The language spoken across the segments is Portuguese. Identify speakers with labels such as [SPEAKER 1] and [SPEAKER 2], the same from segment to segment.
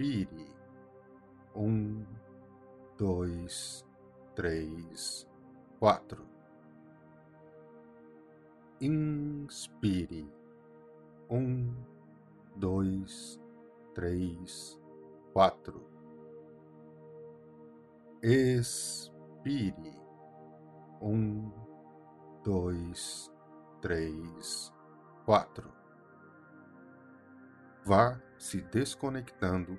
[SPEAKER 1] Respire. Um, dois, três, quatro. Inspire. Um, dois, três, quatro. Expire. Um, dois, três, quatro. Vá se desconectando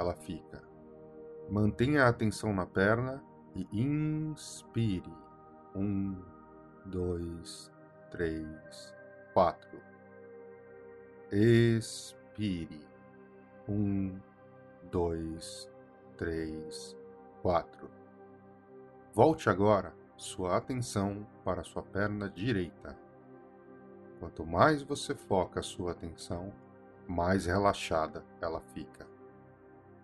[SPEAKER 1] ela fica. Mantenha a atenção na perna e inspire. Um, dois, três, quatro. Expire. Um, dois, três, quatro. Volte agora sua atenção para sua perna direita. Quanto mais você foca sua atenção, mais relaxada ela fica.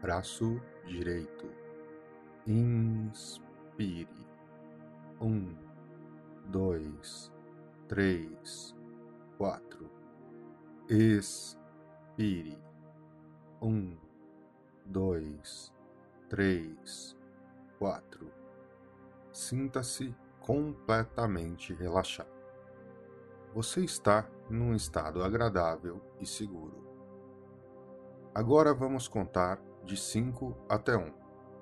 [SPEAKER 1] Braço direito. Inspire. Um, dois, três, quatro. Expire. Um, dois, três, quatro. Sinta-se completamente relaxado. Você está num estado agradável e seguro. Agora vamos contar de 5 até 1, um,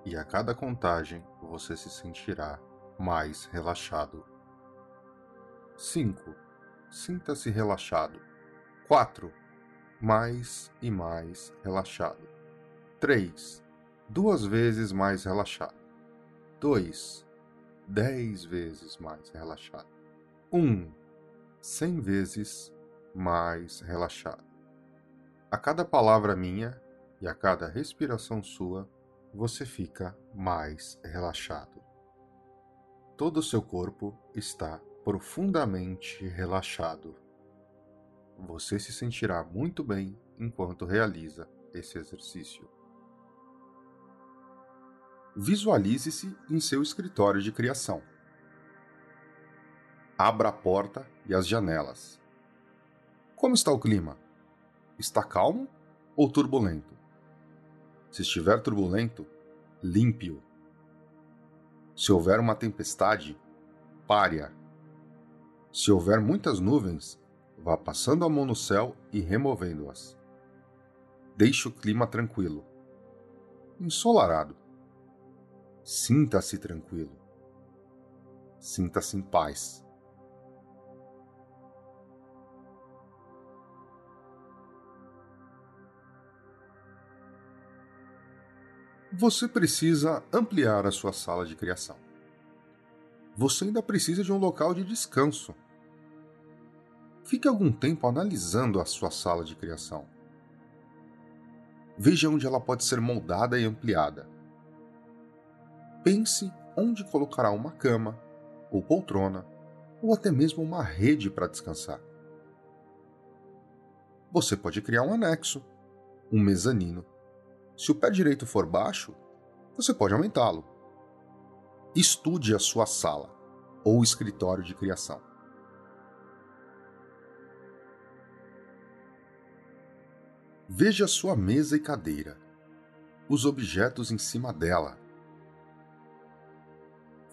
[SPEAKER 1] e a cada contagem você se sentirá mais relaxado. 5. Sinta-se relaxado. 4. Mais e mais relaxado. 3. Duas vezes mais relaxado. 2. Dez vezes mais relaxado. 1. Um, cem vezes mais relaxado. A cada palavra minha e a cada respiração sua, você fica mais relaxado. Todo o seu corpo está profundamente relaxado. Você se sentirá muito bem enquanto realiza esse exercício. Visualize-se em seu escritório de criação. Abra a porta e as janelas. Como está o clima? Está calmo ou turbulento? Se estiver turbulento, limpe-o. Se houver uma tempestade, pare-a. Se houver muitas nuvens, vá passando a mão no céu e removendo-as. Deixe o clima tranquilo. Ensolarado. Sinta-se tranquilo. Sinta-se em paz. Você precisa ampliar a sua sala de criação. Você ainda precisa de um local de descanso. Fique algum tempo analisando a sua sala de criação. Veja onde ela pode ser moldada e ampliada. Pense onde colocará uma cama, ou poltrona, ou até mesmo uma rede para descansar. Você pode criar um anexo, um mezanino se o pé direito for baixo, você pode aumentá-lo. Estude a sua sala ou escritório de criação. Veja sua mesa e cadeira, os objetos em cima dela.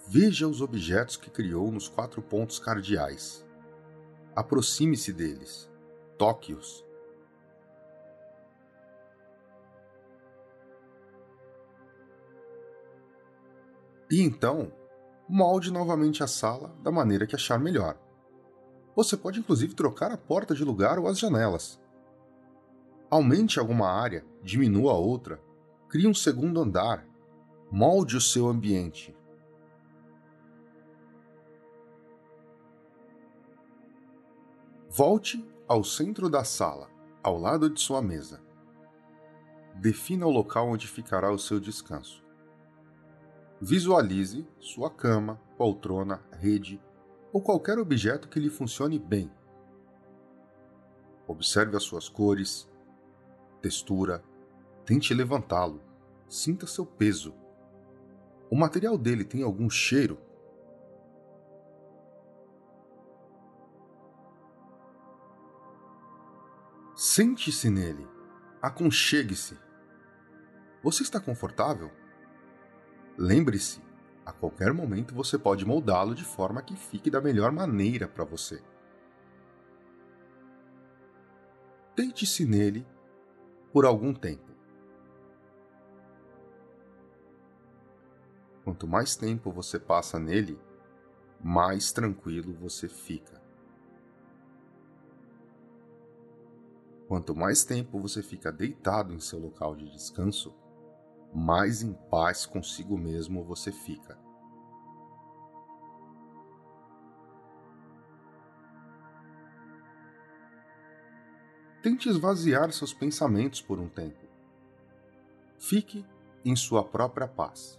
[SPEAKER 1] Veja os objetos que criou nos quatro pontos cardeais. Aproxime-se deles, toque-os E então, molde novamente a sala da maneira que achar melhor. Você pode inclusive trocar a porta de lugar ou as janelas. Aumente alguma área, diminua outra, crie um segundo andar, molde o seu ambiente. Volte ao centro da sala, ao lado de sua mesa. Defina o local onde ficará o seu descanso. Visualize sua cama, poltrona, rede ou qualquer objeto que lhe funcione bem. Observe as suas cores, textura, tente levantá-lo, sinta seu peso. O material dele tem algum cheiro? Sente-se nele, aconchegue-se. Você está confortável? Lembre-se, a qualquer momento você pode moldá-lo de forma que fique da melhor maneira para você. Deite-se nele por algum tempo. Quanto mais tempo você passa nele, mais tranquilo você fica. Quanto mais tempo você fica deitado em seu local de descanso, mais em paz consigo mesmo você fica. Tente esvaziar seus pensamentos por um tempo. Fique em sua própria paz.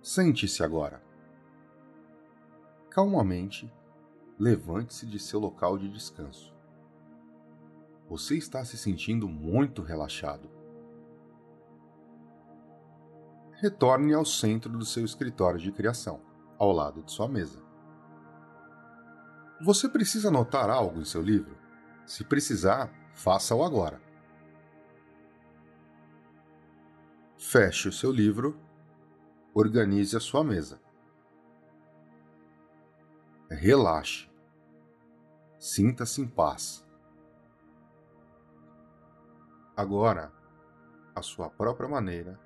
[SPEAKER 1] Sente-se agora calmamente, levante-se de seu local de descanso. Você está se sentindo muito relaxado. Retorne ao centro do seu escritório de criação, ao lado de sua mesa. Você precisa anotar algo em seu livro? Se precisar, faça-o agora. Feche o seu livro, organize a sua mesa. Relaxe. Sinta-se em paz. Agora, à sua própria maneira,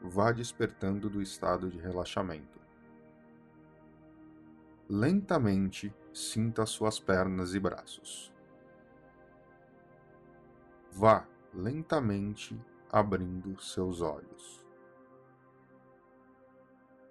[SPEAKER 1] vá despertando do estado de relaxamento. Lentamente sinta suas pernas e braços. Vá lentamente abrindo seus olhos.